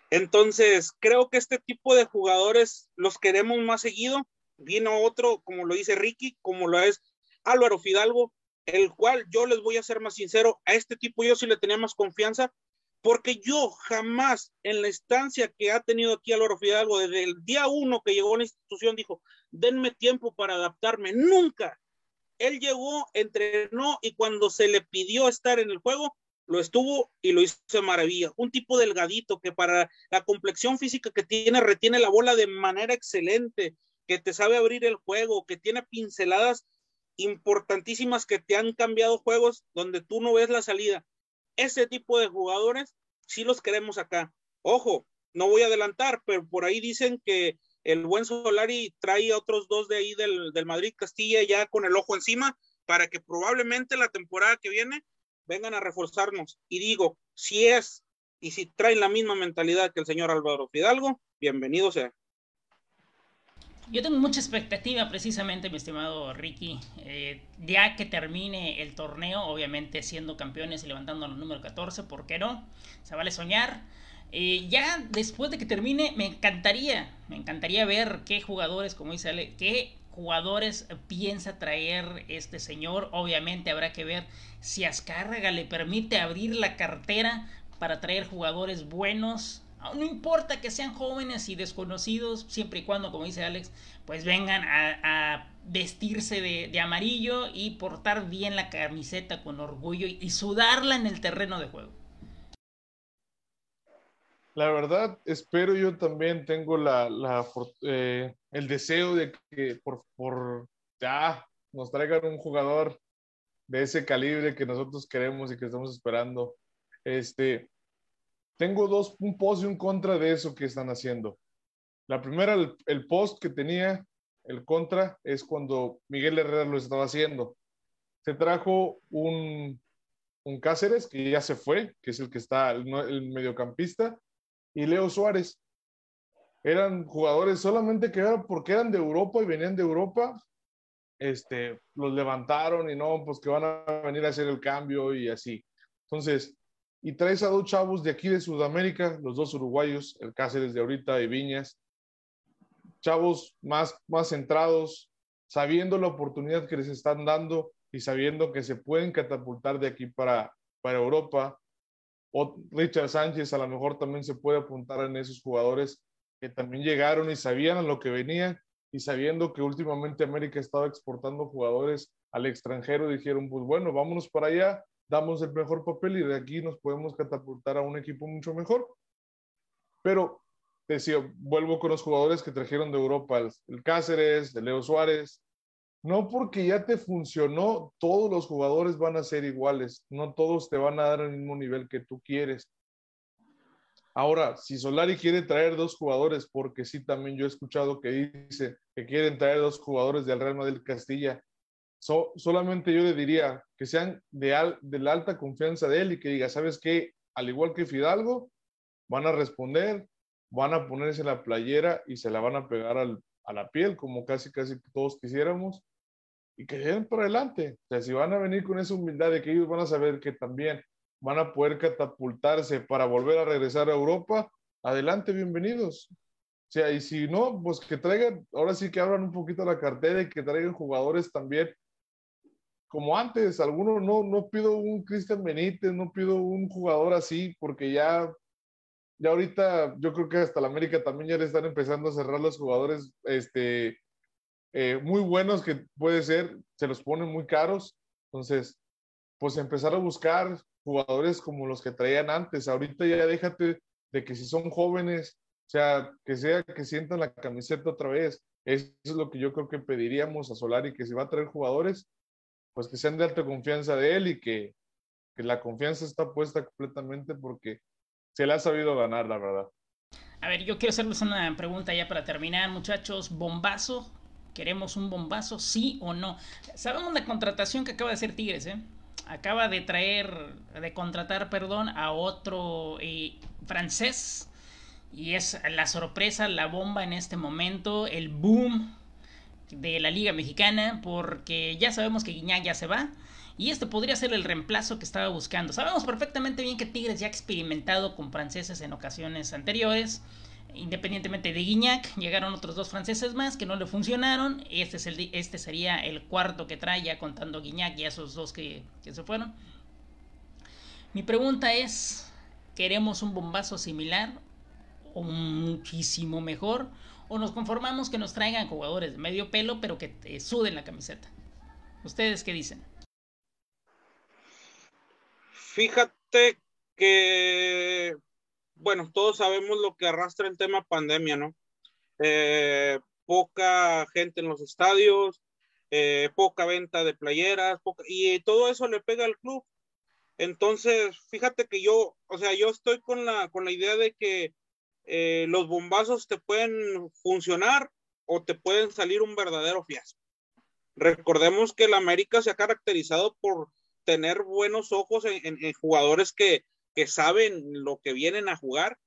Entonces, creo que este tipo de jugadores los queremos más seguido vino otro, como lo dice Ricky, como lo es Álvaro Fidalgo, el cual yo les voy a ser más sincero, a este tipo yo sí le tenía más confianza, porque yo jamás en la estancia que ha tenido aquí Álvaro Fidalgo, desde el día uno que llegó a la institución, dijo, denme tiempo para adaptarme, nunca. Él llegó, entrenó y cuando se le pidió estar en el juego, lo estuvo y lo hizo de maravilla. Un tipo delgadito que para la complexión física que tiene, retiene la bola de manera excelente, que te sabe abrir el juego, que tiene pinceladas importantísimas que te han cambiado juegos donde tú no ves la salida. Ese tipo de jugadores sí los queremos acá. Ojo, no voy a adelantar, pero por ahí dicen que el buen Solari trae a otros dos de ahí del, del Madrid Castilla ya con el ojo encima para que probablemente la temporada que viene vengan a reforzarnos. Y digo, si es y si traen la misma mentalidad que el señor Álvaro Fidalgo, bienvenido sea. Yo tengo mucha expectativa precisamente, mi estimado Ricky, eh, ya que termine el torneo, obviamente siendo campeones y levantando el número 14, ¿por qué no? Se vale soñar. Eh, ya después de que termine, me encantaría, me encantaría ver qué jugadores, como dice Ale, qué jugadores piensa traer este señor. Obviamente habrá que ver si Azcárraga le permite abrir la cartera para traer jugadores buenos no importa que sean jóvenes y desconocidos, siempre y cuando, como dice Alex, pues vengan a, vestirse de, amarillo y portar bien la camiseta con orgullo y, sudarla en el terreno de juego. La verdad, espero yo también, tengo la, eh, el deseo de que por, por ya nos traigan un jugador de ese calibre que nosotros queremos y que estamos esperando. Este, tengo dos, un post y un contra de eso que están haciendo. La primera, el, post que tenía, el contra, es cuando Miguel Herrera lo estaba haciendo. Se trajo un, un Cáceres, que ya se fue, que es el que está, el, mediocampista, y Leo Suárez. Eran jugadores solamente que eran porque eran de Europa y venían de Europa, este, los levantaron y no, pues que van a venir a hacer el cambio y así. Entonces, y traes a dos chavos de aquí de Sudamérica, los dos uruguayos, el Cáceres de ahorita y Viñas, chavos más, más centrados, sabiendo la oportunidad que les están dando y sabiendo que se pueden catapultar de aquí para, para Europa. O Richard Sánchez a lo mejor también se puede apuntar en esos jugadores que también llegaron y sabían a lo que venían y sabiendo que últimamente América estaba exportando jugadores al extranjero, dijeron, pues bueno, vámonos para allá, damos el mejor papel y de aquí nos podemos catapultar a un equipo mucho mejor. Pero, decía, vuelvo con los jugadores que trajeron de Europa, el, Cáceres, de Leo Suárez. No porque ya te funcionó, todos los jugadores van a ser iguales, no todos te van a dar el mismo nivel que tú quieres. Ahora, si Solari quiere traer dos jugadores, porque sí, también yo he escuchado que dice que quieren traer dos jugadores del Real Madrid Castilla, solamente yo le diría que sean de, de la alta confianza de él y que diga, ¿sabes qué? Al igual que Fidalgo, van a responder, van a ponerse la playera y se la van a pegar a la piel, como casi, casi todos quisiéramos, y que den por adelante. O sea, si van a venir con esa humildad de que ellos van a saber que también van a poder catapultarse para volver a regresar a Europa, adelante, bienvenidos. O sea, y si no, pues que traigan, ahora sí que abran un poquito la cartera y que traigan jugadores también como antes, algunos no, no pido un Cristian Benítez, no pido un jugador así, porque ya, ya ahorita yo creo que hasta la América también ya le están empezando a cerrar los jugadores este, eh, muy buenos que puede ser, se los ponen muy caros. Entonces, pues empezar a buscar jugadores como los que traían antes. Ahorita ya déjate de que si son jóvenes, o sea, que sea que sientan la camiseta otra vez. Eso es lo que yo creo que pediríamos a Solari, que si va a traer jugadores, pues que sean de alta confianza de él y que, que la confianza está puesta completamente porque se le ha sabido ganar, la verdad. A ver, yo quiero hacerles una pregunta ya para terminar, muchachos. ¿Bombazo? ¿Queremos un bombazo? ¿Sí o no? Sabemos la contratación que acaba de hacer Tigres, ¿eh? Acaba de traer, de contratar, perdón, a otro eh, francés. Y es la sorpresa, la bomba en este momento, el boom de la Liga Mexicana porque ya sabemos que Guiñac ya se va y este podría ser el reemplazo que estaba buscando. Sabemos perfectamente bien que Tigres ya ha experimentado con franceses en ocasiones anteriores. Independientemente de Guignac, llegaron otros dos franceses más que no le funcionaron. Este, es el, este sería el cuarto que trae, ya contando Guignac y esos dos que, que se fueron. Mi pregunta es, ¿queremos un bombazo similar o muchísimo mejor? ¿O nos conformamos que nos traigan jugadores de medio pelo pero que suden la camiseta? ¿Ustedes qué dicen? Fíjate que bueno, todos sabemos lo que arrastra el tema pandemia, ¿no? Eh, poca gente en los estadios, eh, poca venta de playeras, y todo eso le pega al club. Entonces, fíjate que yo, o sea, yo estoy con la, con la idea de que eh, los bombazos te pueden funcionar o te pueden salir un verdadero fiasco. Recordemos que el América se ha caracterizado por tener buenos ojos en jugadores que, saben lo que vienen a jugar,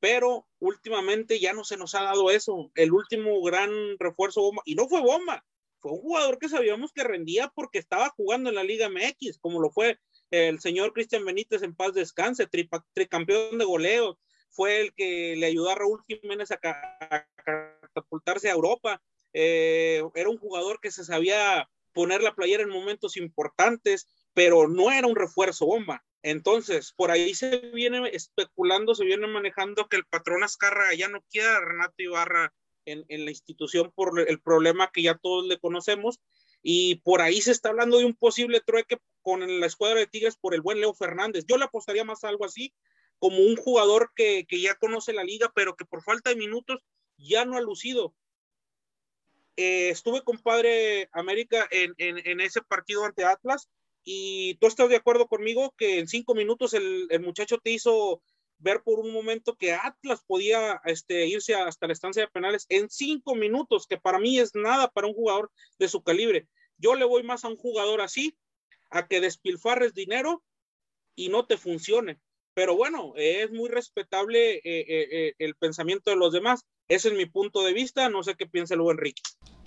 pero últimamente ya no se nos ha dado eso. El último gran refuerzo y no fue bomba, fue un jugador que sabíamos que rendía porque estaba jugando en la Liga MX, como lo fue el señor Cristian Benítez en paz descanse, tricampeón de goleo, fue el que le ayudó a Raúl Jiménez a, catapultarse a Europa. Eh, era un jugador que se sabía poner la playera en momentos importantes, pero no era un refuerzo bomba. Entonces, por ahí se viene especulando, se viene manejando que el patrón Azcarra ya no quiera a Renato Ibarra en, la institución por el problema que ya todos le conocemos. Y por ahí se está hablando de un posible trueque con la escuadra de Tigres por el buen Leo Fernández. Yo le apostaría más a algo así, como un jugador que, ya conoce la liga, pero que por falta de minutos ya no ha lucido. Eh, estuve con Padre América en, en ese partido ante Atlas y tú estás de acuerdo conmigo que en cinco minutos el, muchacho te hizo ver por un momento que Atlas podía este, irse hasta la estancia de penales en cinco minutos, que para mí es nada para un jugador de su calibre. Yo le voy más a un jugador así, a que despilfarres dinero y no te funcione. Pero bueno, es muy respetable eh, eh, eh, el pensamiento de los demás. Ese es mi punto de vista. No sé qué piensa luego Enrique.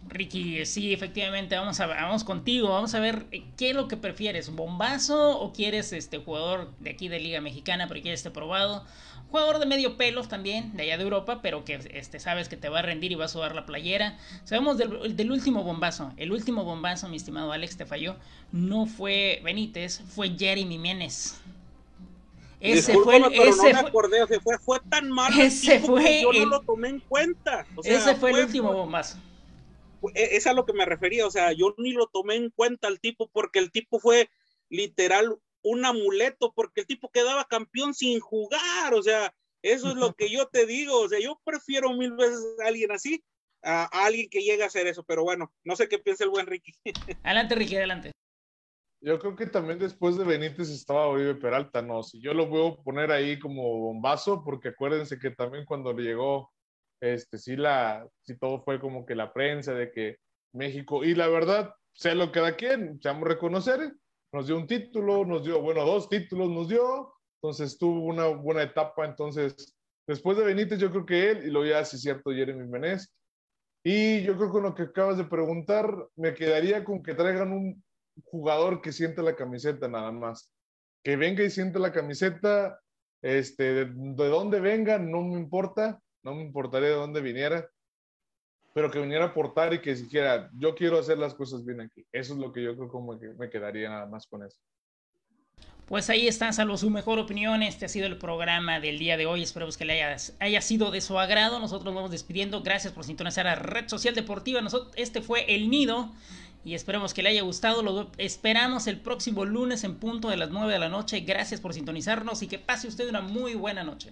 Ricky, sí, efectivamente, vamos vamos contigo, vamos a ver qué es lo que prefieres, ¿un bombazo o quieres este jugador de aquí de Liga Mexicana, pero quieres este probado? Jugador de medio pelos también, de allá de Europa, pero que este, sabes que te va a rendir y va a sudar la playera. Sabemos del, del último bombazo. El último bombazo, mi estimado Alex, te falló. No fue Benítez, fue Jeremy Menes. Ese fue el, ese fue, fue, tan malo ese fue yo no lo tomé en cuenta. ese fue, el último bombazo. E, es a lo que me refería, o sea, yo ni lo tomé en cuenta al tipo porque el tipo fue literal un amuleto, porque el tipo quedaba campeón sin jugar, o sea, eso es lo que yo te digo, o sea, yo prefiero mil veces a alguien así a, alguien que llegue a hacer eso, pero bueno, no sé qué piensa el buen Ricky. Adelante, Ricky, adelante. Yo creo que también después de Benítez estaba Oribe Peralta, no, si yo lo a poner ahí como bombazo, porque acuérdense que también cuando le llegó este, sí, la, sí todo fue como que la prensa de que México, y la verdad, sé lo que da quien, seamos reconocer, nos dio un título, nos dio, bueno, dos títulos nos dio, entonces tuvo una buena etapa, entonces, después de Benítez, yo creo que él, y lo ya sí cierto, Jeremy Menez, y yo creo que con lo que acabas de preguntar, me quedaría con que traigan un jugador que siente la camiseta nada más, que venga y siente la camiseta, este, de, de dónde venga, no me importa, no me importaría de dónde viniera, pero que viniera a aportar y que siquiera yo quiero hacer las cosas bien aquí. Eso es lo que yo creo como que me quedaría nada más con eso. Pues ahí está, salvo su mejor opinión. Este ha sido el programa del día de hoy. Esperemos que le haya, haya sido de su agrado. Nosotros nos vamos despidiendo. Gracias por sintonizar a Red Social Deportiva. Nosotros, este fue El Nido y esperemos que le haya gustado. Lo esperamos el próximo lunes en punto de las 9 de la noche. Gracias por sintonizarnos y que pase usted una muy buena noche.